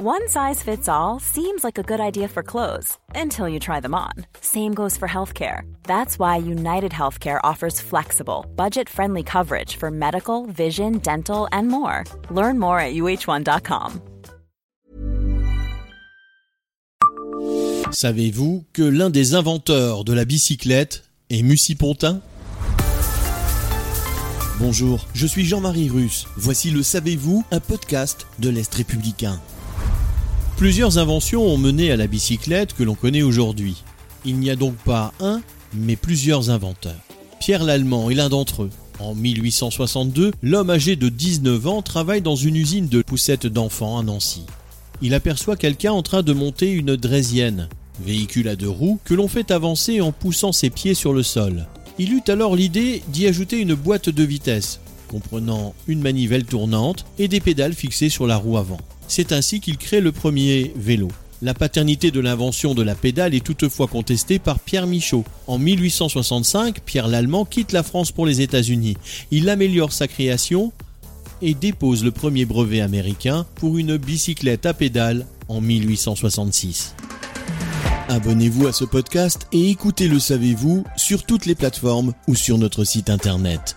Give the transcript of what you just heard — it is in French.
One size fits all seems like a good idea for clothes until you try them on. Same goes for healthcare. That's why United Healthcare offers flexible, budget friendly coverage for medical, vision, dental, and more. Learn more at uh1.com. Savez-vous que l'un des inventeurs de la bicyclette est Pontin? Bonjour, je suis Jean-Marie Russe. Voici le Savez-vous, un podcast de l'Est républicain. Plusieurs inventions ont mené à la bicyclette que l'on connaît aujourd'hui. Il n'y a donc pas un, mais plusieurs inventeurs. Pierre Lallemand est l'un d'entre eux. En 1862, l'homme âgé de 19 ans travaille dans une usine de poussettes d'enfants à Nancy. Il aperçoit quelqu'un en train de monter une draisienne, véhicule à deux roues que l'on fait avancer en poussant ses pieds sur le sol. Il eut alors l'idée d'y ajouter une boîte de vitesse, comprenant une manivelle tournante et des pédales fixées sur la roue avant. C'est ainsi qu'il crée le premier vélo. La paternité de l'invention de la pédale est toutefois contestée par Pierre Michaud. En 1865, Pierre Lallemand quitte la France pour les États-Unis. Il améliore sa création et dépose le premier brevet américain pour une bicyclette à pédale en 1866. Abonnez-vous à ce podcast et écoutez Le Savez-vous sur toutes les plateformes ou sur notre site internet.